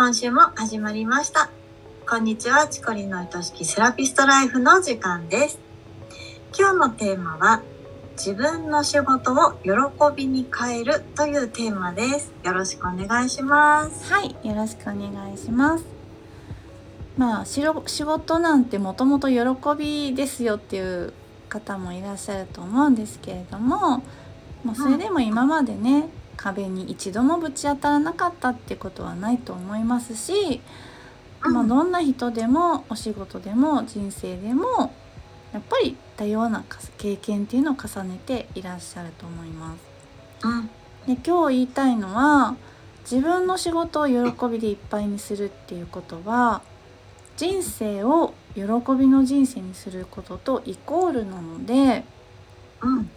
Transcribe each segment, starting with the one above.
今週も始まりました。こんにちは、チコリンの愛しきセラピストライフの時間です。今日のテーマは、自分の仕事を喜びに変えるというテーマです。よろしくお願いします。はい、よろしくお願いします。まあ、しろ仕事なんてもともと喜びですよっていう方もいらっしゃると思うんですけれども、まあ、それでも今までね、壁に一度もぶち当たらなかったってことはないと思いますし、まあ、どんな人でもお仕事でも人生でもやっぱり多様な経験っていうのを重ねていらっしゃると思います。うん、で今日言いたいのは自分の仕事を喜びでいっぱいにするっていうことは人生を喜びの人生にすることとイコールなのでうん、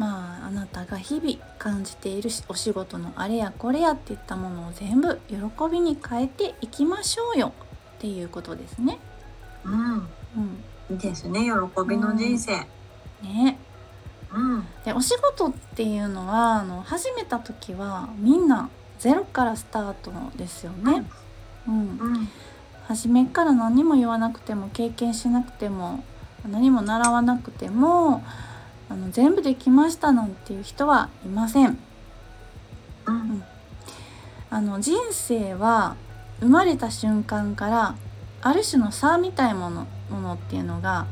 まああなたが日々感じているお仕事のあれやこれやっていったものを全部喜びに変えていきましょうよ。っていうことですね。うん。うん、ですね、喜びの人生。ね。うん、でお仕事っていうのはあの始めた時はみんなゼロからスタートですよね。うん。うん、初めから何も言わなくても経験しなくても何も習わなくてもあの全部できましたなんていう人はいません。うん、あの人生は生まれた瞬間からある種の差みたいものものっていうのが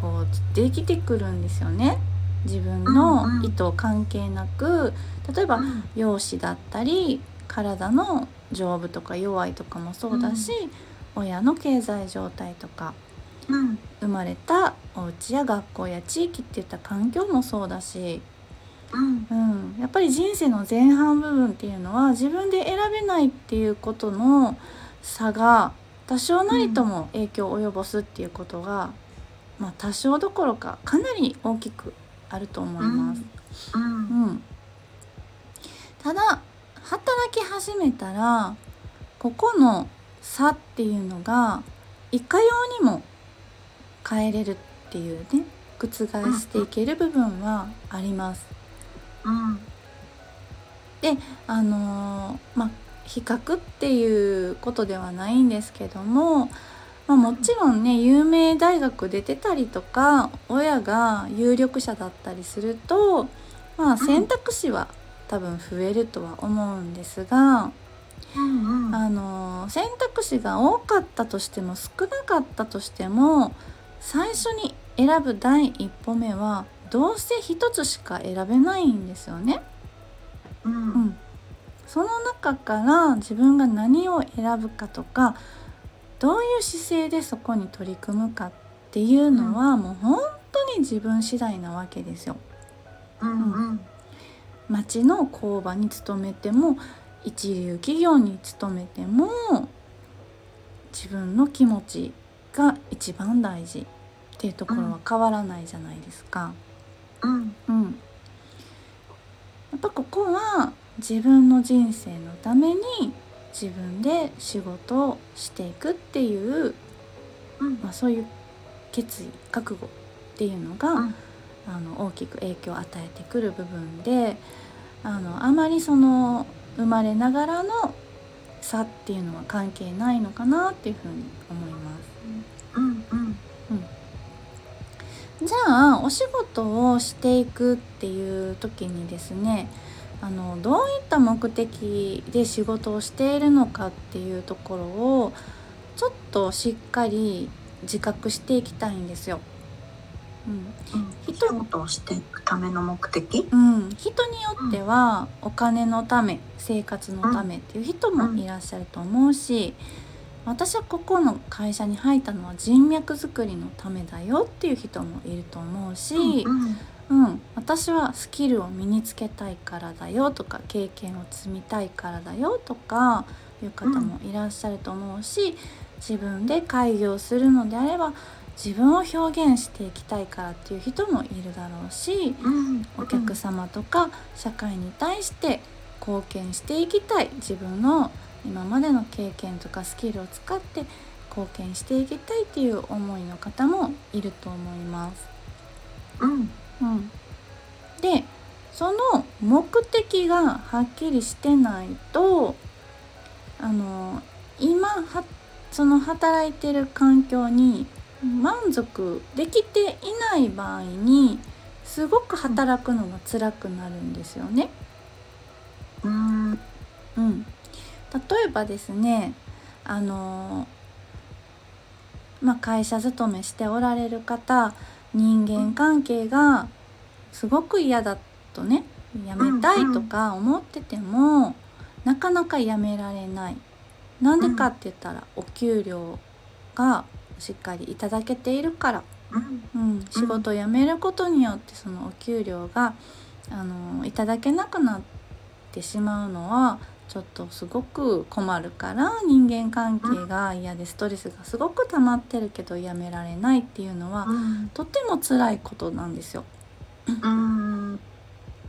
こうできてくるんですよね。自分の意図関係なく例えば容姿だったり体の丈夫とか弱いとかもそうだし、親の経済状態とかうん、生まれたお家や学校や地域っていった環境もそうだし、うん、うん、やっぱり人生の前半部分っていうのは自分で選べないっていうことの差が多少なりとも影響を及ぼすっていうことが、まあ多少どころかかなり大きくあると思います。うん、うん、ただ働き始めたらここの差っていうのがいかようにも変えれるっていうね覆していける部分はあります。うん、であのーまあ比較っていうことではないんですけども、まあ、もちろんね有名大学出てたりとか親が有力者だったりすると、まあ、選択肢は多分増えるとは思うんですが、あのー選択肢が多かったとしても少なかったとしても最初に選ぶ第一歩目はどうせ一つしか選べないんですよね。うん、うん、その中から自分が何を選ぶかとかどういう姿勢でそこに取り組むかっていうのは、もう本当に自分次第なわけですよ。うん、うん、町の工場に勤めても一流企業に勤めても自分の気持ちが一番大事っていうところは変わらないじゃないですか。うん、うん、やっぱここは自分の人生のために自分で仕事をしていくっていう、うん、まあ、そういう決意覚悟っていうのが、うん。あの大きく影響を与えてくる部分であのあまりその生まれながらの差っていうのは関係ないのかなっていうふうに思います。じゃあお仕事をしていくっていう時にですねあのどういった目的で仕事をしているのかっていうところをちょっとしっかり自覚していきたいんですよ。うん仕事をしていくための目的？うん、人によってはお金のため生活のためっていう人もいらっしゃると思うし私はここの会社に入ったのは人脈作りのためだよっていう人もいると思うし、うん、うん、私はスキルを身につけたいからだよとか経験を積みたいからだよとかいう方もいらっしゃると思うし、自分で開業するのであれば自分を表現していきたいからっていう人もいるだろうしうん、お客様とか社会に対して貢献していきたい自分の今までの経験とかスキルを使って貢献していきたいっていう思いの方もいると思います。うん、うん、でその目的がはっきりしてないとあの今はその働いてる環境に満足できていない場合にすごく働くのが辛くなるんですよね。うん、うん、例えばですねあのまあ、会社勤めしておられる方人間関係がすごく嫌だとねやめたいとか思ってても、なかなかやめられない。なんでかって言ったら、お給料がしっかりいただけているから、うん、仕事を辞めることによってそのお給料があのいただけなくなってしまうのはちょっとすごく困るから人間関係が嫌でストレスがすごく溜まってるけどやめられないっていうのは、うん、とても辛いことなんですよ。うん、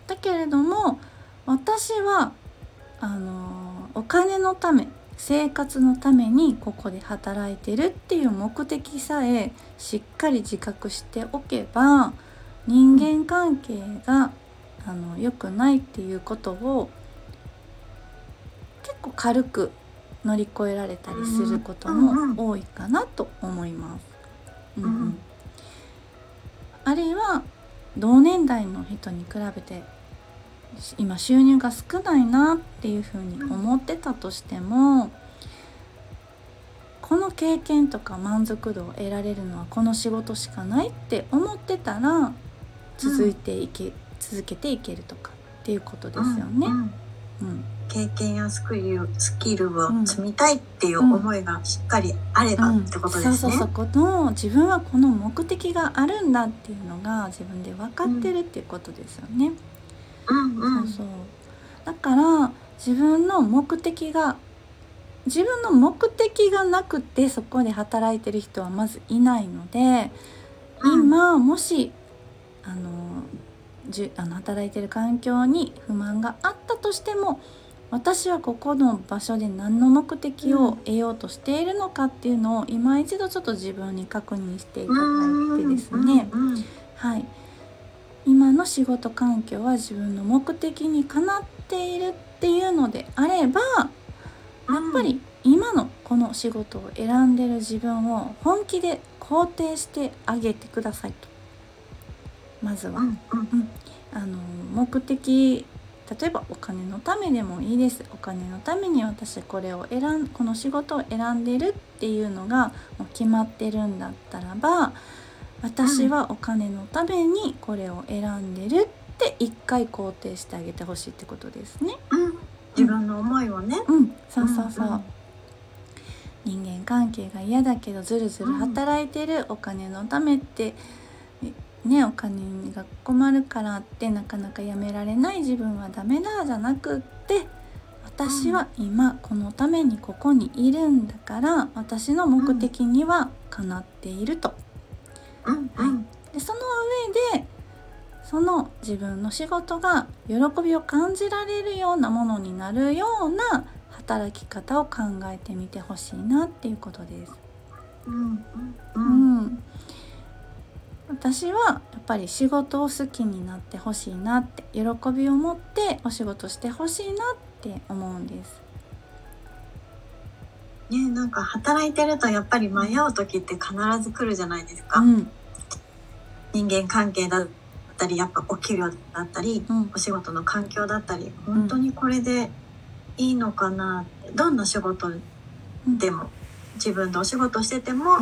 だけれども私はあのお金のため生活のためにここで働いてるっていう目的さえしっかり自覚しておけば人間関係があの良くないっていうことを結構軽く乗り越えられたりすることも多いかなと思います。うんうん、あるいは同年代の人に比べて今収入が少ないなっていうふうに思ってたとしてもこの経験とか満足度を得られるのはこの仕事しかないって思ってたら続いていけ、うん、続けていけるとかっていうことですよね。うん、うん、経験やスキルスキルを積みたいっていう思いがしっかりあればってことですね。そうそうそこの自分はこの目的があるんだっていうのが自分で分かってるっていうことですよね。うんうん、そうそう。だから自分の目的が自分の目的がなくてそこで働いてる人はまずいないので、うん、今もしあのじあの働いてる環境に不満があったとしても私はここの場所で何の目的を得ようとしているのかっていうのを今一度ちょっと自分に確認していただいてですね、はい。今の仕事環境は自分の目的にかなっているっていうのであればやっぱり今のこの仕事を選んでる自分を本気で肯定してあげてくださいと。まずは。うん、あの目的例えばお金のためでもいいですお金のために私これを選んこの仕事を選んでるっていうのがもう決まってるんだったらば私はお金のためにこれを選んでるって一回肯定してあげてほしいってことですね。うん、自分の思いをね。うん、そうそうそう。うんうん人間関係が嫌だけどずるずる働いてるお金のためって、ねお金が困るからってなかなかやめられない自分はダメだじゃなくって私は今このためにここにいるんだから私の目的にはかなっていると。はい、でその上でその自分の仕事が喜びを感じられるようなものになるような働き方を考えてみてほしいなっていうことです。うん、うん、うん、私はやっぱり仕事を好きになってほしいなって喜びを持ってお仕事してほしいなって思うんです。ねなんか働いてるとやっぱり迷う時って必ず来るじゃないですか。うん、人間関係だったりやっぱお給料だったり、うん、お仕事の環境だったり本当にこれでいいのかなってどんな仕事でも、自分でお仕事してても、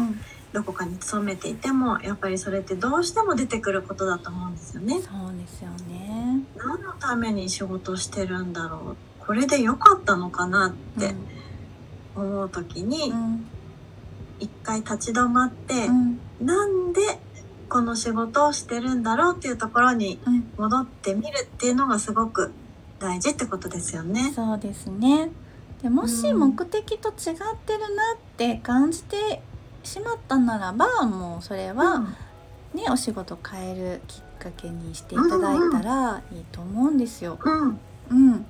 どこかに勤めていてもやっぱりそれってどうしても出てくることだと思うんですよね。そうですよね。何のために仕事してるんだろう。これで良かったのかなって。思う時に、一回立ち止まって、うん、なんでこの仕事をしてるんだろうっていうところに戻ってみるっていうのがすごく大事ってことですよね。そうですね。でもし目的と違ってるなって感じてしまったならばもうそれは、うん、ねお仕事変えるきっかけにしていただいたらいいと思うんですよ。うん、うん。うん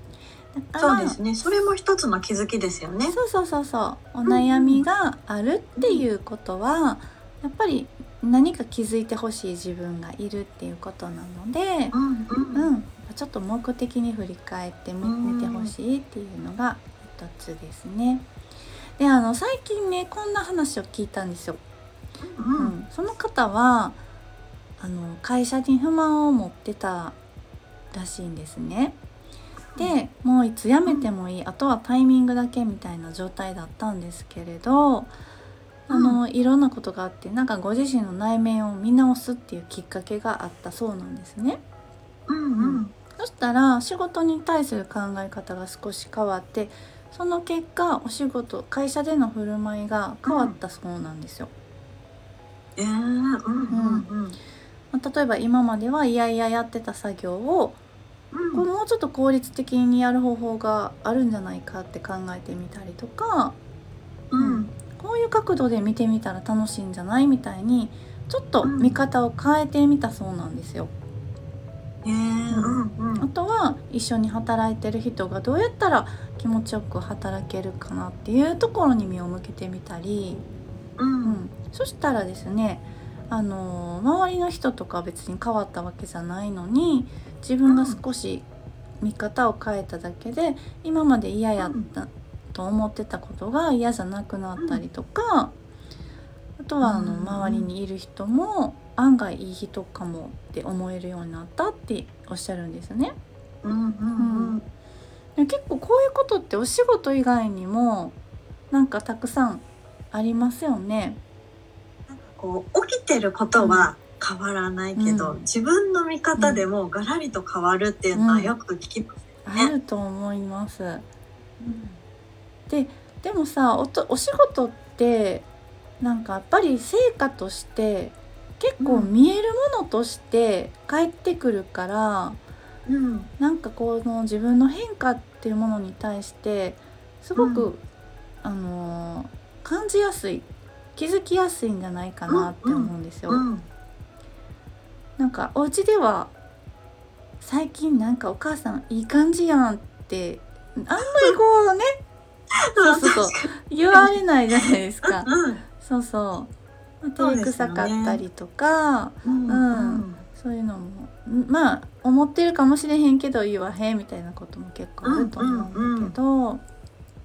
そうですね。それも一つの気づきですよね。そうそうそうそう。お悩みがあるっていうことは、やっぱり何か気づいてほしい自分がいるっていうことなので、うん、うん。うん、ちょっと目的に振り返ってみてほしいっていうのがいいつですね。であの最近ねこんな話を聞いたんですよ。ううんん、その方はあの会社に不満を持ってたらしいんですね。でもういつ辞めてもいいあとはタイミングだけみたいな状態だったんですけれどあの、いろんなことがあってなんかご自身の内面を見直すっていうきっかけがあったそうなんですね。うんうんそしたら仕事に対する考え方が少し変わってその結果お仕事会社での振る舞いが変わったそうなんですよ。えー、うんうんうんまあ例えば今まではいやいややってた作業をうん。これもうちょっと効率的にやる方法があるんじゃないかって考えてみたりとかうん。こういう角度で見てみたら楽しいんじゃないみたいにちょっと見方を変えてみたそうなんですよ。えー、うんうん。あとは一緒に働いてる人がどうやったら気持ちよく働けるかなっていうところに目を向けてみたり、ううんん、そしたらですねあの周りの人とか別に変わったわけじゃないのに自分が少し見方を変えただけで今まで嫌やったと思ってたことが嫌じゃなくなったりとかあとはあのうん。周りにいる人も案外いい人かもって思えるようになったっておっしゃるんですね。うんうんうん。で結構こういうことってお仕事以外にもなんかたくさんありますよね。なんかこう起きてることは変わらないけど、うん。自分の見方でもガラリと変わるっていうのはよく聞きますあると思います。ででもさおとお仕事ってなんかやっぱり成果として結構うん見えるものとして返ってくるから、うんなんかこの自分の変化っていうものに対してすごく、うあのー感じやすい気づきやすいんじゃないかなって思うんですよ。うんなんかお家では最近なんかお母さんいい感じやんってあんまりこうね そうそうそう言われないじゃないですか。うんそうそう。まあ照れそうですよねくさかったりとかうん。うんそういうのもんまあ思ってるかもしれへんけど言わへんみたいなことも結構あると思うんだけど、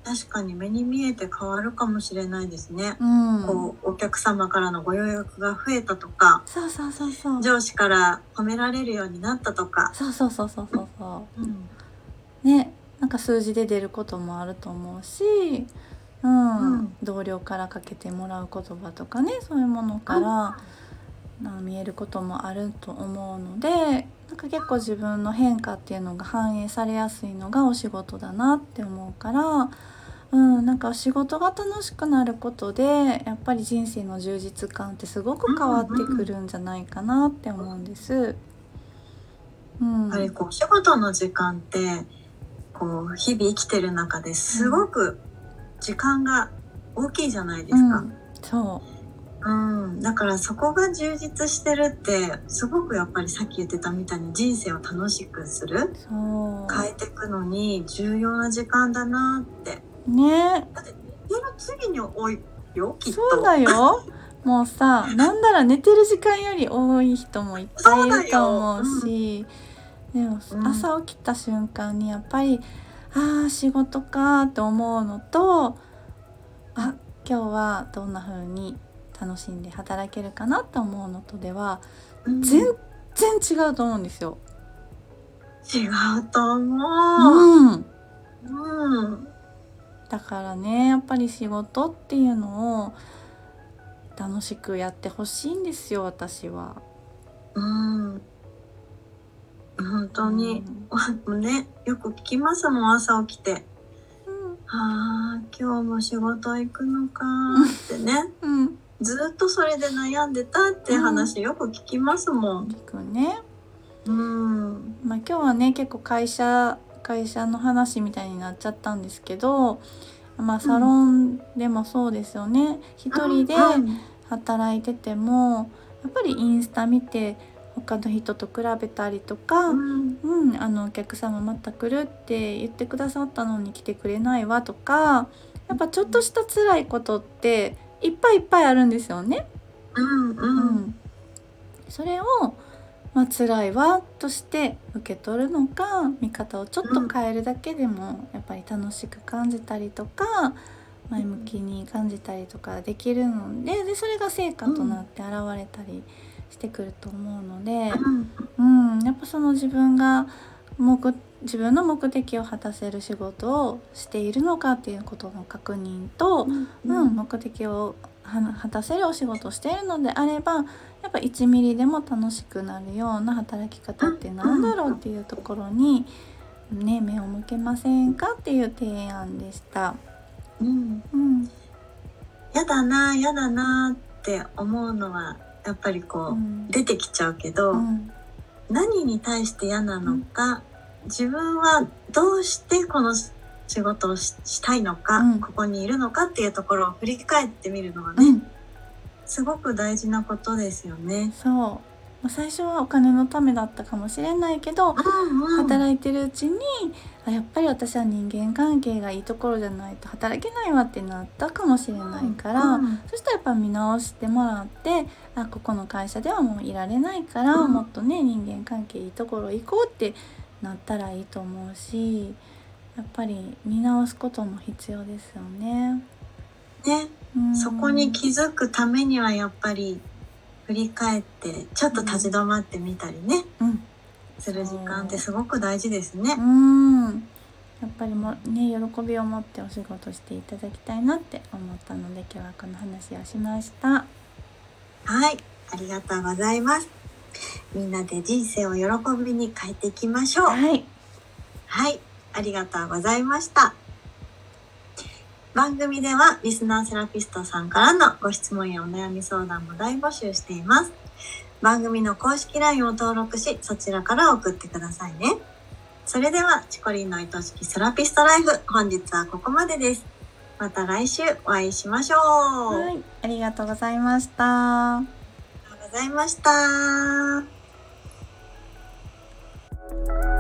確かに目に見えて変わるかもしれないですね。うん。こうお客様からのご予約が増えたとかそうそうそうそう。上司から褒められるようになったとか、そうそうそうそうそうそう。うん。ねなんか数字で出ることもあると思うし、うんうん同僚からかけてもらう言葉とかねそういうものから、な見えることもあると思うのでなんか結構自分の変化っていうのが反映されやすいのがお仕事だなって思うから。うん、なんか仕事が楽しくなることでやっぱり人生の充実感ってすごく変わってくるんじゃないかなって思うんです。うん、やっぱりこう仕事の時間ってこう日々生きてる中ですごく時間が大きいじゃないですか。うん、そう。ん、だからそこが充実してるってすごくやっぱりさっき言ってたみたいに人生を楽しくする変えていくのに重要な時間だなって。ね。だって家の次に多いよきっと。そうだよ。もうさ なんなら寝てる時間より多い人もいっぱいいると思うしでもうん。朝起きた瞬間にやっぱりああ仕事かって思うのとあ今日はどんな風に楽しんで働けるかなって思うのとではうん全然違うと思うんですよ。違うと思うん、う。うん。だからねやっぱり仕事っていうのを楽しくやってほしいんですよ私は。うん。本当に、うん ね、よく聞きますもん、朝起きて。うんああ、今日も仕事行くのかってね。うん、ずっとそれで悩んでたって話よく聞きますもん。聞くね。うん。まあ今日はね結構会社会社の話みたいになっちゃったんですけど、まあサロンでもそうですよね。一人でうん働いててもやっぱりインスタ見て他の人と比べたりとか、うん。うん、あのお客様また来るって言ってくださったのに来てくれないわとかやっぱちょっとした辛いことっていっぱいいっぱいあるんですよね。うんううんん、それをまあ辛いわとして受け取るのか見方をちょっと変えるだけでもやっぱり楽しく感じたりとか前向きに感じたりとかできるのででそれが成果となって現れたりしてくると思うので、うん、やっぱその自分が目自分の目的を果たせる仕事をしているのかっていうことの確認と、うん。目的を果たせるお仕事をしているのであればやっぱ1ミリでも楽しくなるような働き方って何だろうっていうところに、ね、目を向けませんかっていう提案でした。うん。うん。やだなやだなって思うのはやっぱりこう、うん。出てきちゃうけど、うん。何に対して嫌なのか、自分はどうしてこの仕事をししたいのか、うん。ここにいるのかっていうところを振り返ってみるのはね、うん。すごく大事なことですよね。そう。まあ最初はお金のためだったかもしれないけどうんうん。働いてるうちにあやっぱり私は人間関係がいいところじゃないと働けないわってなったかもしれないから、うん。そしたらやっぱ見直してもらってあここの会社ではもういられないから、うん。もっとね人間関係いいところ行こうってなったらいいと思うしやっぱり見直すことも必要ですよね。ね、うん。そこに気づくためにはやっぱり振り返ってちょっと立ち止まってみたりね、うんする時間ってすごく大事ですね。うんやっぱりもね喜びを持ってお仕事していただきたいなって思ったので今日はこの話をしました。はい、ありがとうございます。みんなで人生を喜びに変えていきましょう。はい、はい、ありがとうございました。番組ではリスナーセラピストさんからのご質問やお悩み相談も大募集しています。番組の公式 LINE を登録し、そちらから送ってくださいね。それでは、チコリンの愛しきセラピストライフ、本日はここまでです。また来週お会いしましょう。あはい、ありがとうございました。りがとうございました。